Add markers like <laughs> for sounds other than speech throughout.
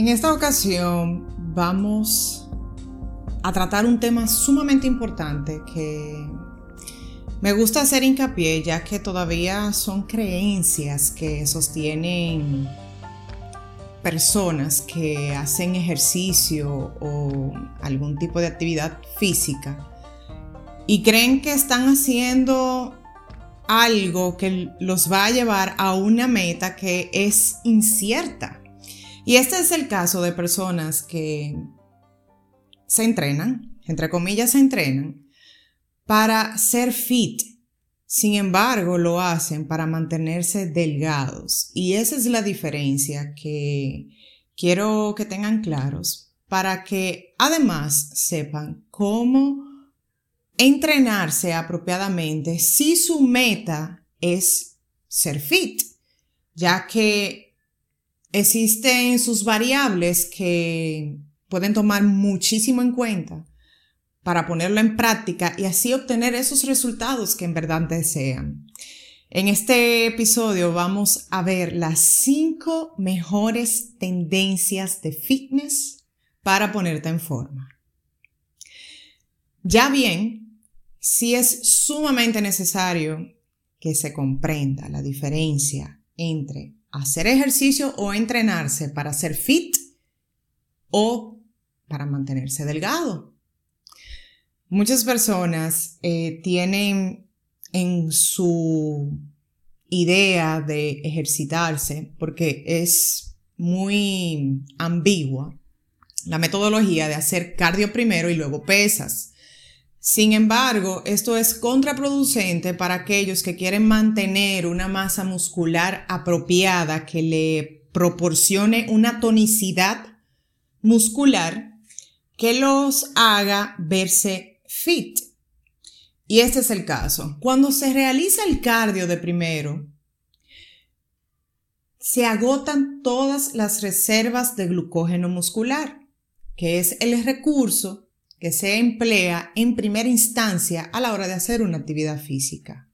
En esta ocasión vamos a tratar un tema sumamente importante que me gusta hacer hincapié ya que todavía son creencias que sostienen personas que hacen ejercicio o algún tipo de actividad física y creen que están haciendo algo que los va a llevar a una meta que es incierta. Y este es el caso de personas que se entrenan, entre comillas se entrenan, para ser fit. Sin embargo, lo hacen para mantenerse delgados. Y esa es la diferencia que quiero que tengan claros para que además sepan cómo entrenarse apropiadamente si su meta es ser fit, ya que existen sus variables que pueden tomar muchísimo en cuenta para ponerlo en práctica y así obtener esos resultados que en verdad desean. En este episodio vamos a ver las cinco mejores tendencias de fitness para ponerte en forma. Ya bien, si es sumamente necesario que se comprenda la diferencia entre hacer ejercicio o entrenarse para ser fit o para mantenerse delgado. Muchas personas eh, tienen en su idea de ejercitarse, porque es muy ambigua, la metodología de hacer cardio primero y luego pesas. Sin embargo, esto es contraproducente para aquellos que quieren mantener una masa muscular apropiada que le proporcione una tonicidad muscular que los haga verse fit. Y este es el caso. Cuando se realiza el cardio de primero, se agotan todas las reservas de glucógeno muscular, que es el recurso que se emplea en primera instancia a la hora de hacer una actividad física.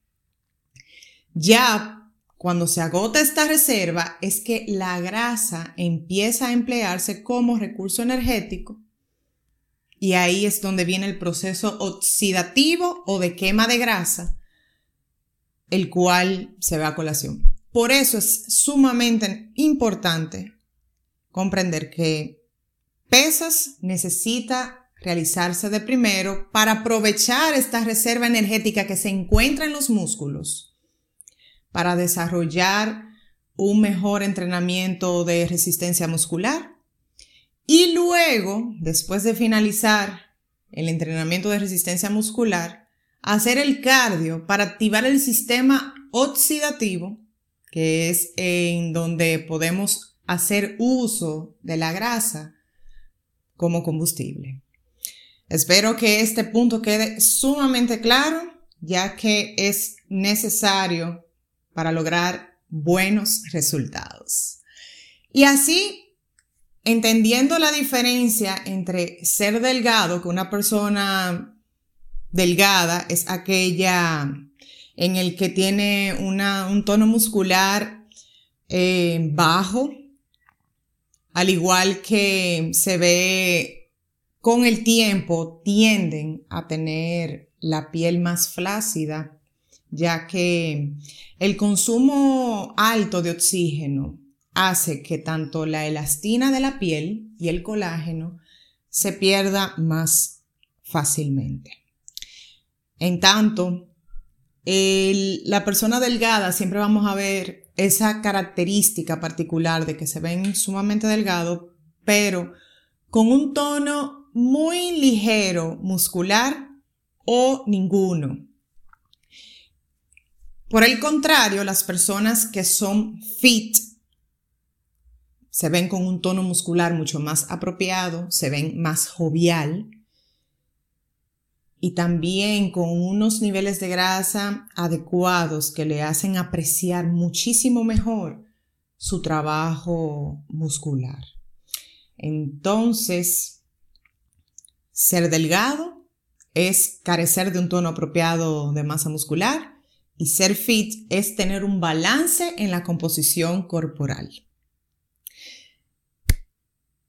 Ya cuando se agota esta reserva es que la grasa empieza a emplearse como recurso energético y ahí es donde viene el proceso oxidativo o de quema de grasa, el cual se ve a colación. Por eso es sumamente importante comprender que pesas necesita realizarse de primero para aprovechar esta reserva energética que se encuentra en los músculos, para desarrollar un mejor entrenamiento de resistencia muscular y luego, después de finalizar el entrenamiento de resistencia muscular, hacer el cardio para activar el sistema oxidativo, que es en donde podemos hacer uso de la grasa como combustible. Espero que este punto quede sumamente claro, ya que es necesario para lograr buenos resultados. Y así, entendiendo la diferencia entre ser delgado, que una persona delgada es aquella en el que tiene un tono muscular eh, bajo, al igual que se ve con el tiempo tienden a tener la piel más flácida, ya que el consumo alto de oxígeno hace que tanto la elastina de la piel y el colágeno se pierda más fácilmente. En tanto, la persona delgada siempre vamos a ver esa característica particular de que se ven sumamente delgados, pero con un tono muy ligero muscular o ninguno. Por el contrario, las personas que son fit se ven con un tono muscular mucho más apropiado, se ven más jovial y también con unos niveles de grasa adecuados que le hacen apreciar muchísimo mejor su trabajo muscular. Entonces, ser delgado es carecer de un tono apropiado de masa muscular y ser fit es tener un balance en la composición corporal.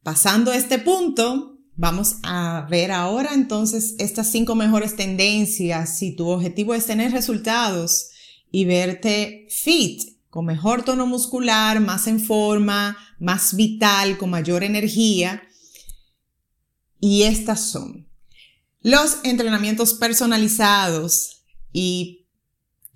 pasando este punto, vamos a ver ahora entonces estas cinco mejores tendencias si tu objetivo es tener resultados y verte fit, con mejor tono muscular, más en forma, más vital, con mayor energía. Y estas son los entrenamientos personalizados y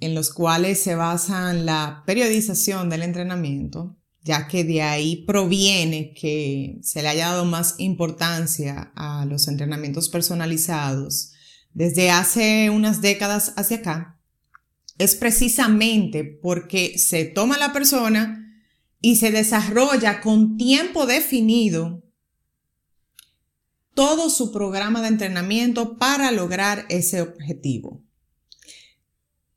en los cuales se basan la periodización del entrenamiento, ya que de ahí proviene que se le haya dado más importancia a los entrenamientos personalizados. Desde hace unas décadas hacia acá, es precisamente porque se toma la persona y se desarrolla con tiempo definido todo su programa de entrenamiento para lograr ese objetivo.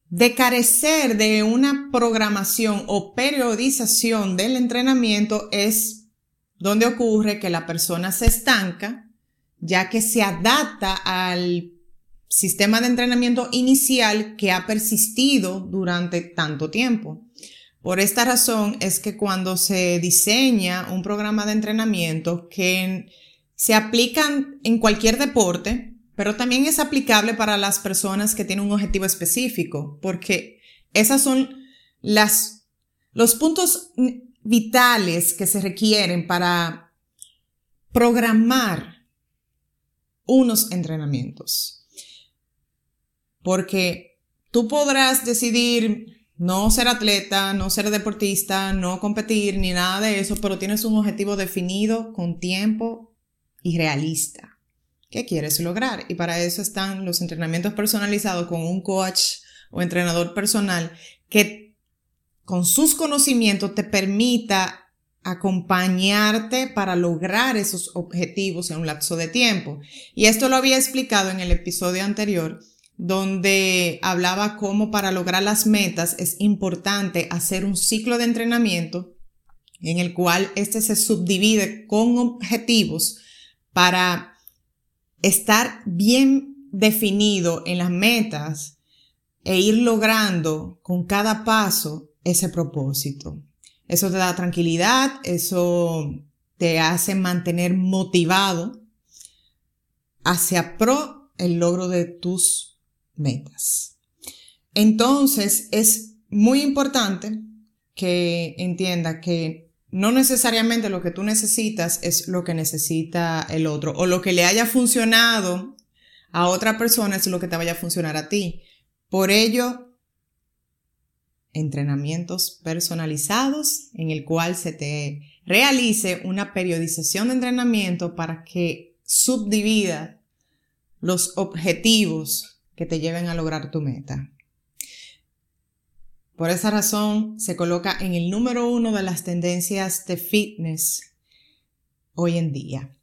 De carecer de una programación o periodización del entrenamiento es donde ocurre que la persona se estanca, ya que se adapta al sistema de entrenamiento inicial que ha persistido durante tanto tiempo. Por esta razón es que cuando se diseña un programa de entrenamiento que se aplican en cualquier deporte, pero también es aplicable para las personas que tienen un objetivo específico, porque esas son las, los puntos vitales que se requieren para programar unos entrenamientos. Porque tú podrás decidir no ser atleta, no ser deportista, no competir ni nada de eso, pero tienes un objetivo definido con tiempo y realista. ¿Qué quieres lograr? Y para eso están los entrenamientos personalizados con un coach o entrenador personal que con sus conocimientos te permita acompañarte para lograr esos objetivos en un lapso de tiempo. Y esto lo había explicado en el episodio anterior donde hablaba cómo para lograr las metas es importante hacer un ciclo de entrenamiento en el cual este se subdivide con objetivos para estar bien definido en las metas e ir logrando con cada paso ese propósito. Eso te da tranquilidad, eso te hace mantener motivado hacia pro el logro de tus metas. Entonces, es muy importante que entienda que no necesariamente lo que tú necesitas es lo que necesita el otro o lo que le haya funcionado a otra persona es lo que te vaya a funcionar a ti. Por ello, entrenamientos personalizados en el cual se te realice una periodización de entrenamiento para que subdivida los objetivos que te lleven a lograr tu meta. Por esa razón se coloca en el número uno de las tendencias de fitness hoy en día.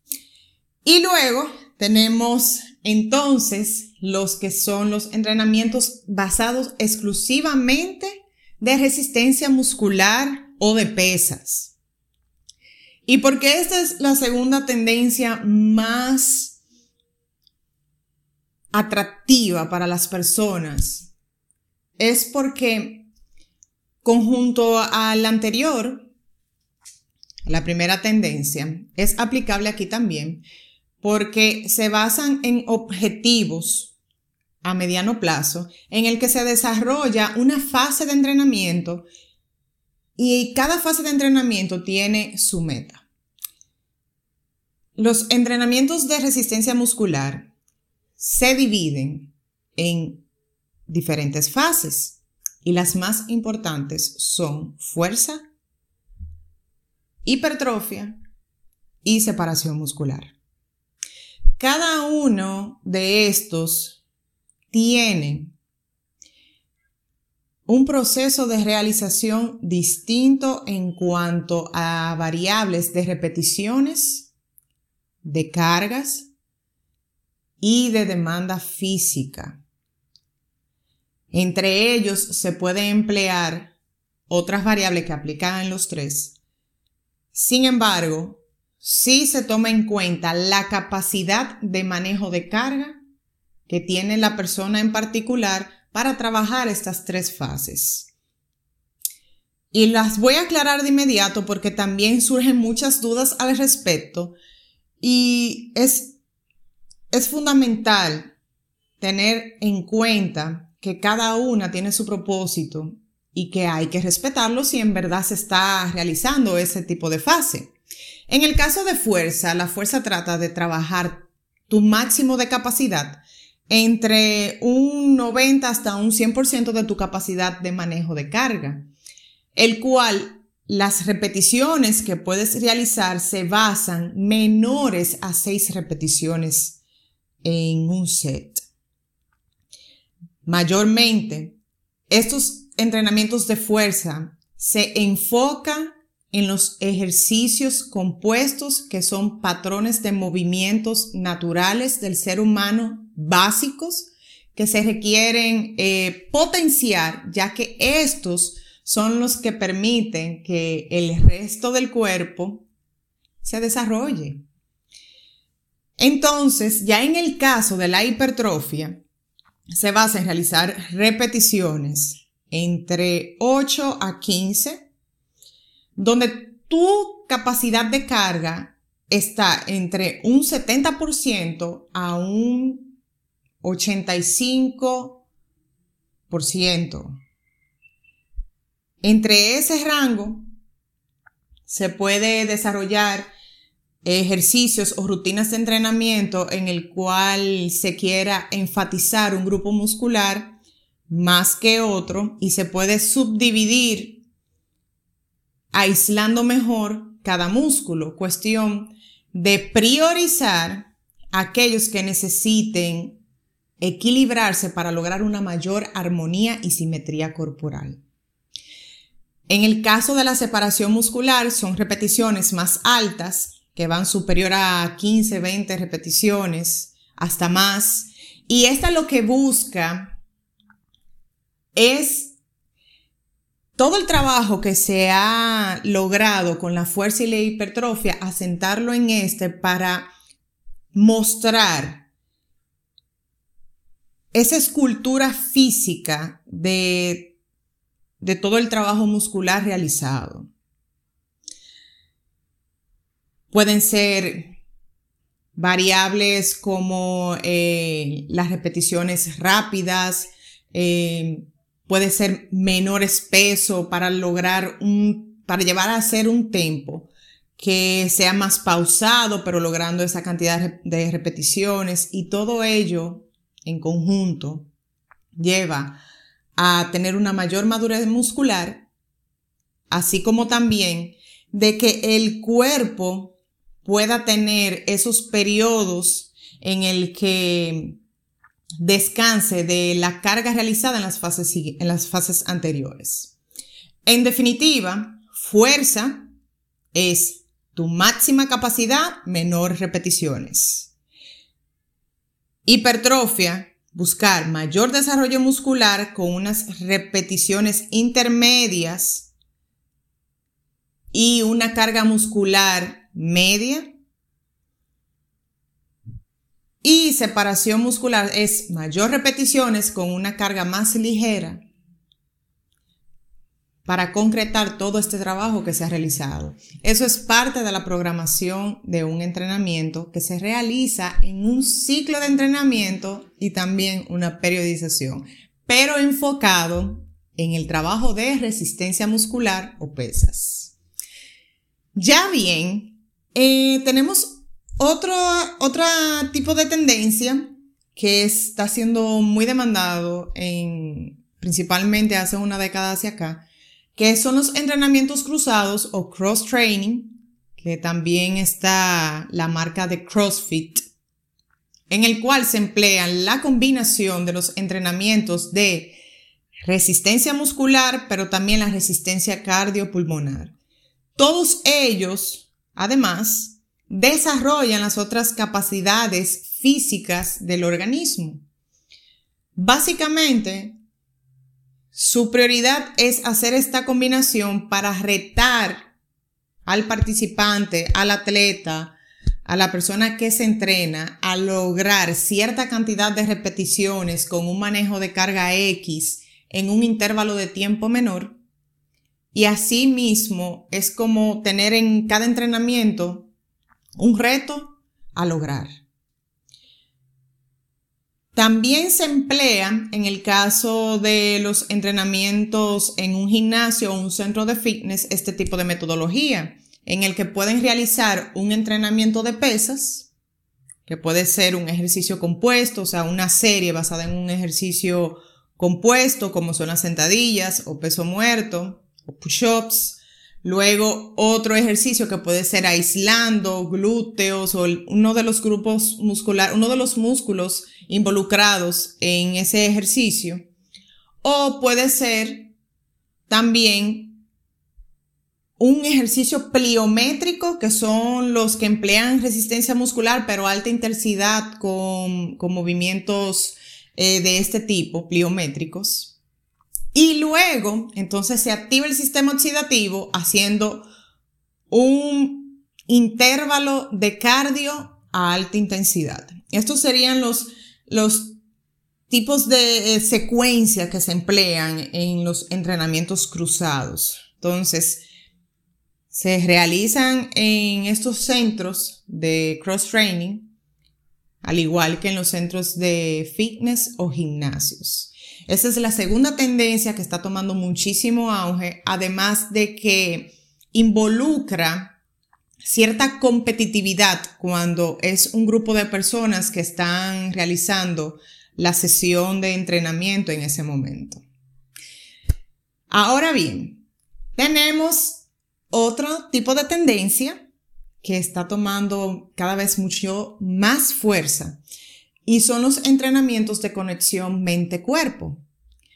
Y luego tenemos entonces los que son los entrenamientos basados exclusivamente de resistencia muscular o de pesas. Y porque esta es la segunda tendencia más atractiva para las personas es porque conjunto al anterior, la primera tendencia, es aplicable aquí también porque se basan en objetivos a mediano plazo en el que se desarrolla una fase de entrenamiento y cada fase de entrenamiento tiene su meta. Los entrenamientos de resistencia muscular se dividen en diferentes fases y las más importantes son fuerza, hipertrofia y separación muscular. Cada uno de estos tiene un proceso de realización distinto en cuanto a variables de repeticiones, de cargas, y de demanda física. Entre ellos se puede emplear otras variables que aplican en los tres. Sin embargo, sí se toma en cuenta la capacidad de manejo de carga que tiene la persona en particular para trabajar estas tres fases. Y las voy a aclarar de inmediato porque también surgen muchas dudas al respecto Y es, es fundamental tener en cuenta que cada una tiene su propósito y que hay que respetarlo si en verdad se está realizando ese tipo de fase. En el caso de fuerza, la fuerza trata de trabajar tu máximo de capacidad entre un 90 hasta un 100% de tu capacidad de manejo de carga, el cual las repeticiones que puedes realizar se basan menores a 6 repeticiones en un set. Mayormente, estos entrenamientos de fuerza se enfocan en los ejercicios compuestos que son patrones de movimientos naturales del ser humano básicos que se requieren eh, potenciar, ya que estos son los que permiten que el resto del cuerpo se desarrolle. Entonces, ya en el caso de la hipertrofia, se basa en realizar repeticiones entre 8 a 15 donde tu capacidad de carga está entre un 70% a un 85%. Entre ese rango se puede desarrollar ejercicios o rutinas de entrenamiento en el cual se quiera enfatizar un grupo muscular más que otro y se puede subdividir aislando mejor cada músculo. Cuestión de priorizar aquellos que necesiten equilibrarse para lograr una mayor armonía y simetría corporal. En el caso de la separación muscular son repeticiones más altas que van superior a 15, 20 repeticiones, hasta más. Y esta lo que busca es todo el trabajo que se ha logrado con la fuerza y la hipertrofia, asentarlo en este para mostrar esa escultura física de, de todo el trabajo muscular realizado. Pueden ser variables como eh, las repeticiones rápidas, eh, puede ser menor peso para lograr un, para llevar a hacer un tempo que sea más pausado, pero logrando esa cantidad de repeticiones. Y todo ello en conjunto lleva a tener una mayor madurez muscular, así como también de que el cuerpo pueda tener esos periodos en el que descanse de la carga realizada en las fases, en las fases anteriores. En definitiva, fuerza es tu máxima capacidad, menor repeticiones. Hipertrofia, buscar mayor desarrollo muscular con unas repeticiones intermedias y una carga muscular media y separación muscular es mayor repeticiones con una carga más ligera para concretar todo este trabajo que se ha realizado. Eso es parte de la programación de un entrenamiento que se realiza en un ciclo de entrenamiento y también una periodización, pero enfocado en el trabajo de resistencia muscular o pesas. Ya bien, eh, tenemos otro, tipo de tendencia que está siendo muy demandado en, principalmente hace una década hacia acá, que son los entrenamientos cruzados o cross training, que también está la marca de CrossFit, en el cual se emplea la combinación de los entrenamientos de resistencia muscular, pero también la resistencia cardiopulmonar. Todos ellos, además, desarrollan las otras capacidades físicas del organismo. Básicamente, su prioridad es hacer esta combinación para retar al participante, al atleta, a la persona que se entrena a lograr cierta cantidad de repeticiones con un manejo de carga X en un intervalo de tiempo menor. Y asimismo es como tener en cada entrenamiento un reto a lograr. También se emplea en el caso de los entrenamientos en un gimnasio o un centro de fitness este tipo de metodología, en el que pueden realizar un entrenamiento de pesas, que puede ser un ejercicio compuesto, o sea, una serie basada en un ejercicio compuesto, como son las sentadillas o peso muerto push-ups, Luego, otro ejercicio que puede ser aislando glúteos o uno de los grupos muscular, uno de los músculos involucrados en ese ejercicio. O puede ser también un ejercicio pliométrico, que son los que emplean resistencia muscular, pero alta intensidad con, movimientos eh, de este tipo, pliométricos. Y luego, entonces se activa el sistema oxidativo haciendo un intervalo de cardio a alta intensidad. Estos serían los, los tipos de eh, secuencia que se emplean en los entrenamientos cruzados. Entonces, se realizan en estos centros de cross training, al igual que en los centros de fitness o gimnasios. Esa es la segunda tendencia que está tomando muchísimo auge, además de que involucra cierta competitividad cuando es un grupo de personas que están realizando la sesión de entrenamiento en ese momento. Ahora bien, tenemos otro tipo de tendencia que está tomando cada vez mucho más fuerza y son los entrenamientos de conexión mente-cuerpo.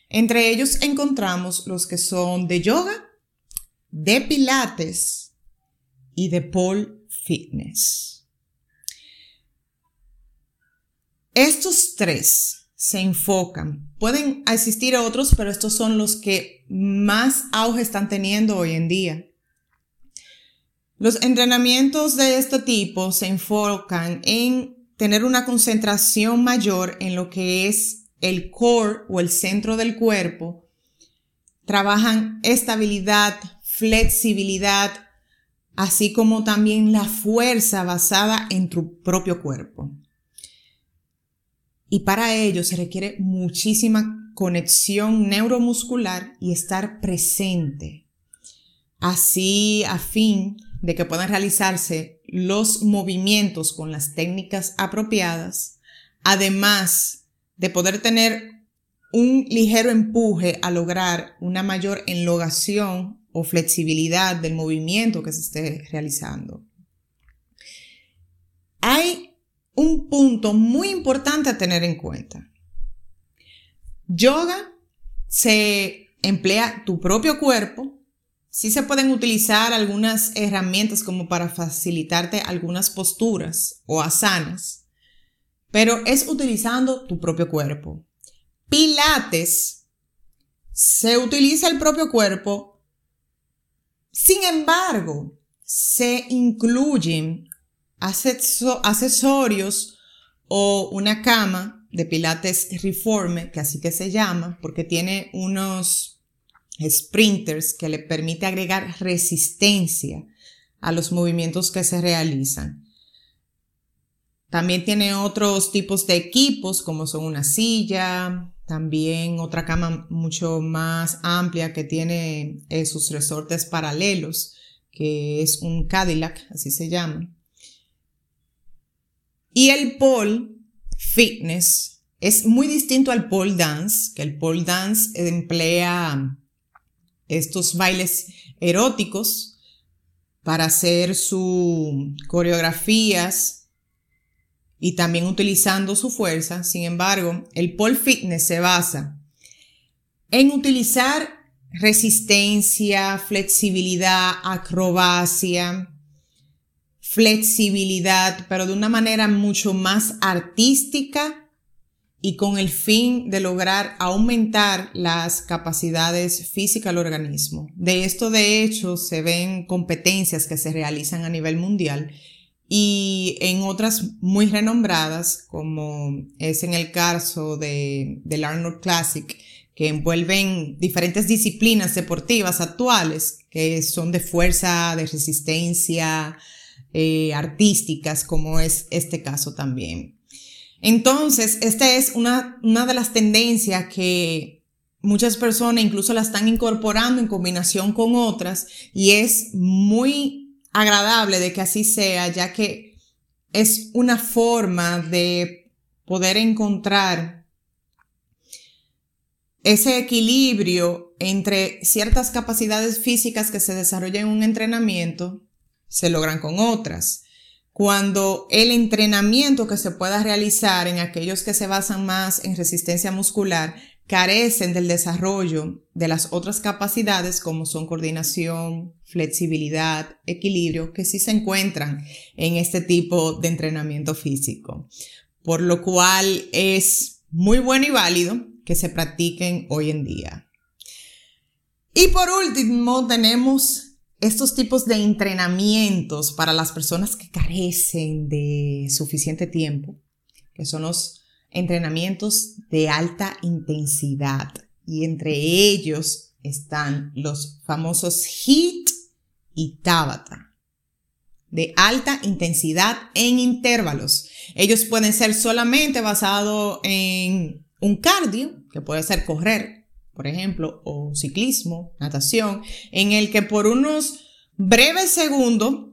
Entre ellos encontramos los que son de yoga, de pilates y de pole fitness. Estos tres se enfocan. Pueden existir otros, pero estos son los que más auge están teniendo hoy en día. Los entrenamientos de este tipo se enfocan en tener una concentración mayor en lo que es el core o el centro del cuerpo, trabajan estabilidad, flexibilidad, así como también la fuerza basada en tu propio cuerpo. Y para ello se requiere muchísima conexión neuromuscular y estar presente. Así, a fin de que puedan realizarse los movimientos con las técnicas apropiadas, además de poder tener un ligero empuje a lograr una mayor enlogación o flexibilidad del movimiento que se esté realizando. Hay un punto muy importante a tener en cuenta. Yoga se emplea tu propio cuerpo Sí se pueden utilizar algunas herramientas como para facilitarte algunas posturas o asanas, pero es utilizando tu propio cuerpo. Pilates se utiliza el propio cuerpo, sin embargo, se incluyen accesorios o una cama de pilates reforme, que así que se llama, porque tiene unos sprinters que le permite agregar resistencia a los movimientos que se realizan. También tiene otros tipos de equipos como son una silla, también otra cama mucho más amplia que tiene eh, sus resortes paralelos, que es un Cadillac, así se llama. Y el pole fitness es muy distinto al pole dance, que el pole dance emplea estos bailes eróticos para hacer sus coreografías y también utilizando su fuerza. Sin embargo, el pole fitness se basa en utilizar resistencia, flexibilidad, acrobacia, flexibilidad, pero de una manera mucho más artística y con el fin de lograr aumentar las capacidades físicas del organismo. De esto, de hecho, se ven competencias que se realizan a nivel mundial y en otras muy renombradas, como es en el caso de, del Arnold Classic, que envuelven diferentes disciplinas deportivas actuales, que son de fuerza, de resistencia, eh, artísticas, como es este caso también. Entonces, esta es una, una de las tendencias que muchas personas incluso la están incorporando en combinación con otras y es muy agradable de que así sea, ya que es una forma de poder encontrar ese equilibrio entre ciertas capacidades físicas que se desarrollan en un entrenamiento, se logran con otras. Cuando el entrenamiento que se pueda realizar en aquellos que se basan más en resistencia muscular carecen del desarrollo de las otras capacidades como son coordinación, flexibilidad, equilibrio, que sí se encuentran en este tipo de entrenamiento físico. Por lo cual es muy bueno y válido que se practiquen hoy en día. Y por último, tenemos estos tipos de entrenamientos para las personas que carecen de suficiente tiempo, que son los entrenamientos de alta intensidad. Y entre ellos están los famosos HIT y Tabata, de alta intensidad en intervalos. Ellos pueden ser solamente basados en un cardio, que puede ser correr, por ejemplo, o ciclismo, natación, en el que por unos breves segundos,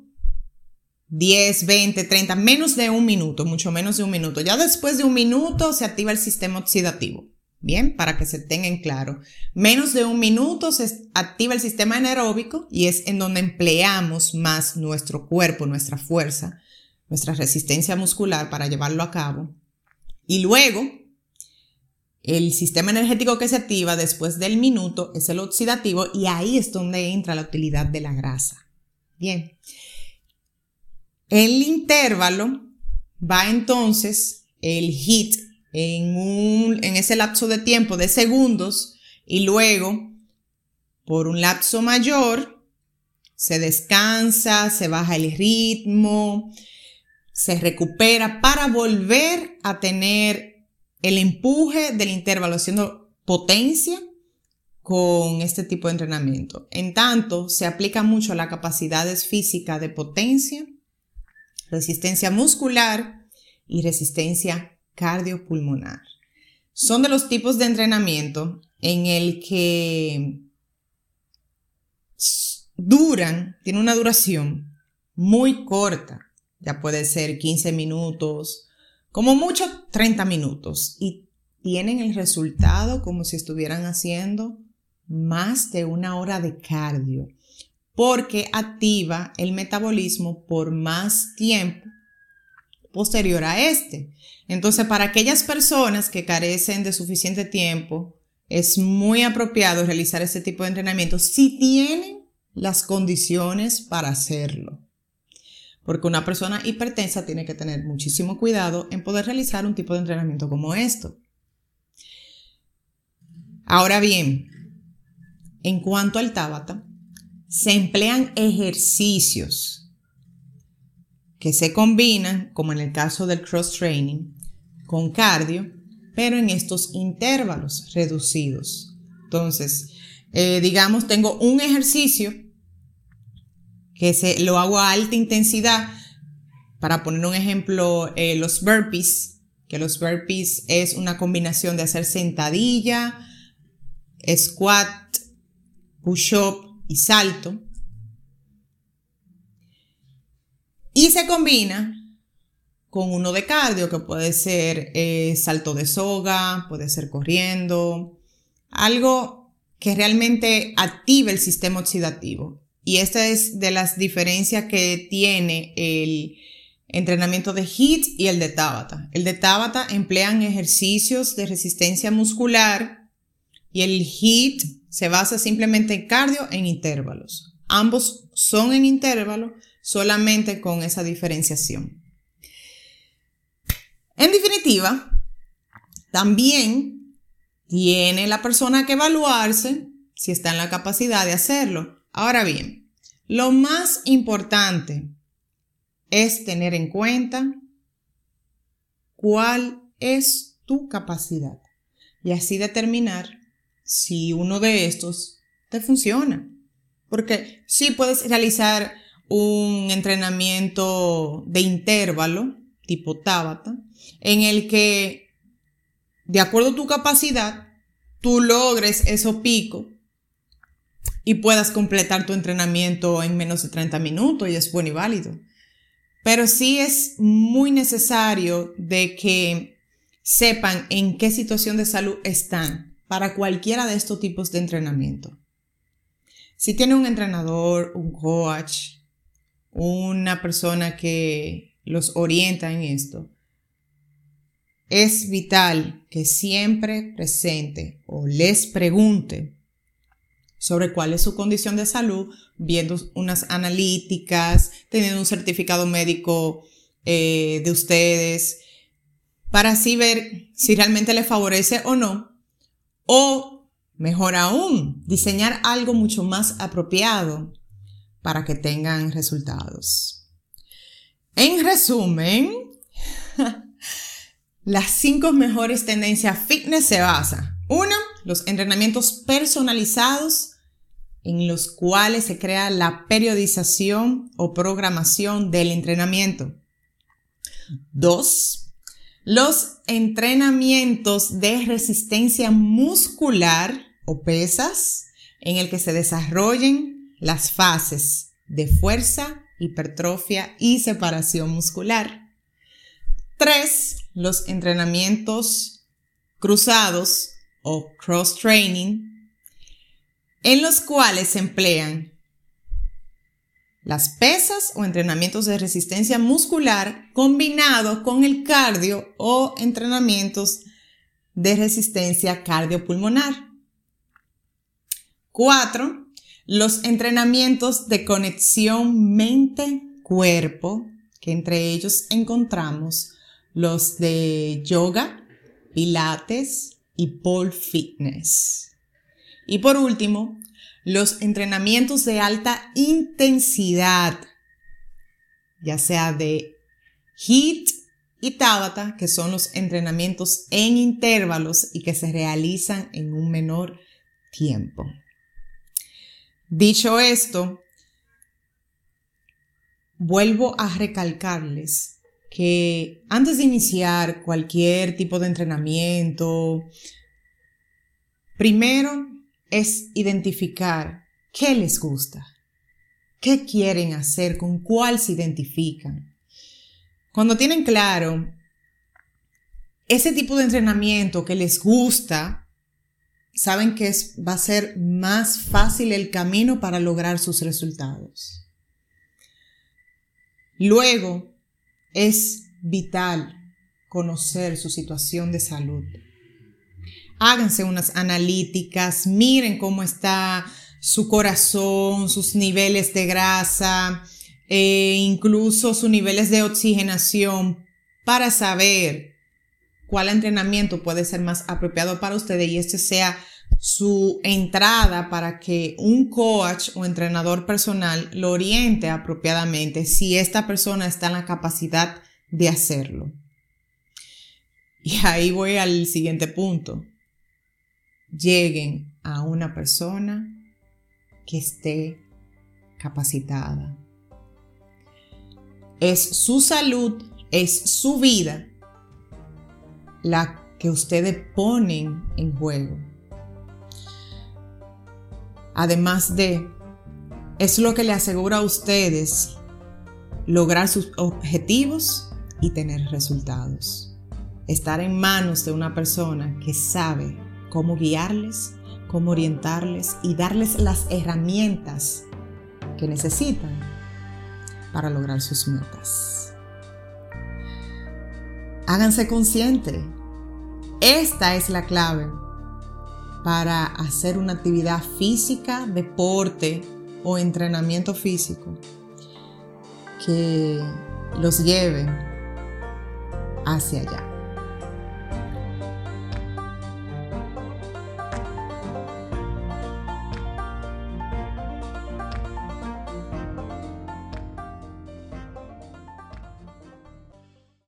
10, 20, 30, menos de un minuto, mucho menos de un minuto. Ya después de un minuto se activa el sistema oxidativo. Bien, para que se tengan claro. Menos de un minuto se activa el sistema anaeróbico y es en donde empleamos más nuestro cuerpo, nuestra fuerza, nuestra resistencia muscular para llevarlo a cabo. Y luego, el sistema energético que se activa después del minuto es el oxidativo y ahí es donde entra la utilidad de la grasa. Bien. El intervalo va entonces el hit en, un, en ese lapso de tiempo de segundos y luego por un lapso mayor se descansa, se baja el ritmo, se recupera para volver a tener el empuje del intervalo haciendo potencia con este tipo de entrenamiento. En tanto, se aplica mucho a las capacidades físicas de potencia, resistencia muscular y resistencia cardiopulmonar. Son de los tipos de entrenamiento en el que duran, tiene una duración muy corta, ya puede ser 15 minutos, como mucho 30 minutos y tienen el resultado como si estuvieran haciendo más de una hora de cardio porque activa el metabolismo por más tiempo posterior a este. Entonces, para aquellas personas que carecen de suficiente tiempo, es muy apropiado realizar este tipo de entrenamiento si tienen las condiciones para hacerlo porque una persona hipertensa tiene que tener muchísimo cuidado en poder realizar un tipo de entrenamiento como esto. Ahora bien, en cuanto al Tabata, se emplean ejercicios que se combinan, como en el caso del cross training, con cardio, pero en estos intervalos reducidos. Entonces, eh, digamos, tengo un ejercicio lo hago a alta intensidad. Para poner un ejemplo, eh, los burpees, que los burpees es una combinación de hacer sentadilla, squat, push-up y salto. Y se combina con uno de cardio, que puede ser eh, salto de soga, puede ser corriendo, algo que realmente active el sistema oxidativo. Y esta es de las diferencias que tiene el entrenamiento de HIIT y el de Tabata. El de Tabata emplean ejercicios de resistencia muscular y el HIIT se basa simplemente en cardio en intervalos. Ambos son en intervalo, solamente con esa diferenciación. En definitiva, también tiene la persona que evaluarse si está en la capacidad de hacerlo. Ahora bien, lo más importante es tener en cuenta cuál es tu capacidad y así determinar si uno de estos te funciona. Porque sí puedes realizar un entrenamiento de intervalo, tipo Tabata, en el que, de acuerdo a tu capacidad, tú logres eso pico y puedas completar tu entrenamiento en menos de 30 minutos y es bueno y válido. Pero sí es muy necesario de que sepan en qué situación de salud están para cualquiera de estos tipos de entrenamiento. Si tiene un entrenador, un coach, una persona que los orienta en esto, es vital que siempre presente o les pregunte sobre cuál es su condición de salud, viendo unas analíticas, teniendo un certificado médico eh, de ustedes, para así ver si realmente les favorece o no, o mejor aún, diseñar algo mucho más apropiado para que tengan resultados. En resumen, <laughs> las cinco mejores tendencias fitness se basan. Uno, los entrenamientos personalizados en los cuales se crea la periodización o programación del entrenamiento. Dos, los entrenamientos de resistencia muscular o pesas en el que se desarrollen las fases de fuerza, hipertrofia y separación muscular. Tres, los entrenamientos cruzados o cross training en los cuales se emplean las pesas o entrenamientos de resistencia muscular combinados con el cardio o entrenamientos de resistencia cardiopulmonar. 4. Los entrenamientos de conexión mente-cuerpo, que entre ellos encontramos los de yoga, pilates y pole fitness. Y por último, los entrenamientos de alta intensidad, ya sea de HIIT y Tabata, que son los entrenamientos en intervalos y que se realizan en un menor tiempo. Dicho esto, vuelvo a recalcarles que antes de iniciar cualquier tipo de entrenamiento, primero es identificar qué les gusta, qué quieren hacer, con cuál se identifican. Cuando tienen claro ese tipo de entrenamiento que les gusta, saben que va a ser más fácil el camino para lograr sus resultados. Luego, es vital conocer su situación de salud háganse unas analíticas, miren cómo está su corazón, sus niveles de grasa, e incluso sus niveles de oxigenación para saber cuál entrenamiento puede ser más apropiado para ustedes y este sea su entrada para que un coach o entrenador personal lo oriente apropiadamente si esta persona está en la capacidad de hacerlo. Y ahí voy al siguiente punto lleguen a una persona que esté capacitada. Es su salud, es su vida la que ustedes ponen en juego. Además de, es lo que le asegura a ustedes lograr sus objetivos y tener resultados. Estar en manos de una persona que sabe cómo guiarles, cómo orientarles y darles las herramientas que necesitan para lograr sus metas. Háganse conscientes. Esta es la clave para hacer una actividad física, deporte o entrenamiento físico que los lleve hacia allá.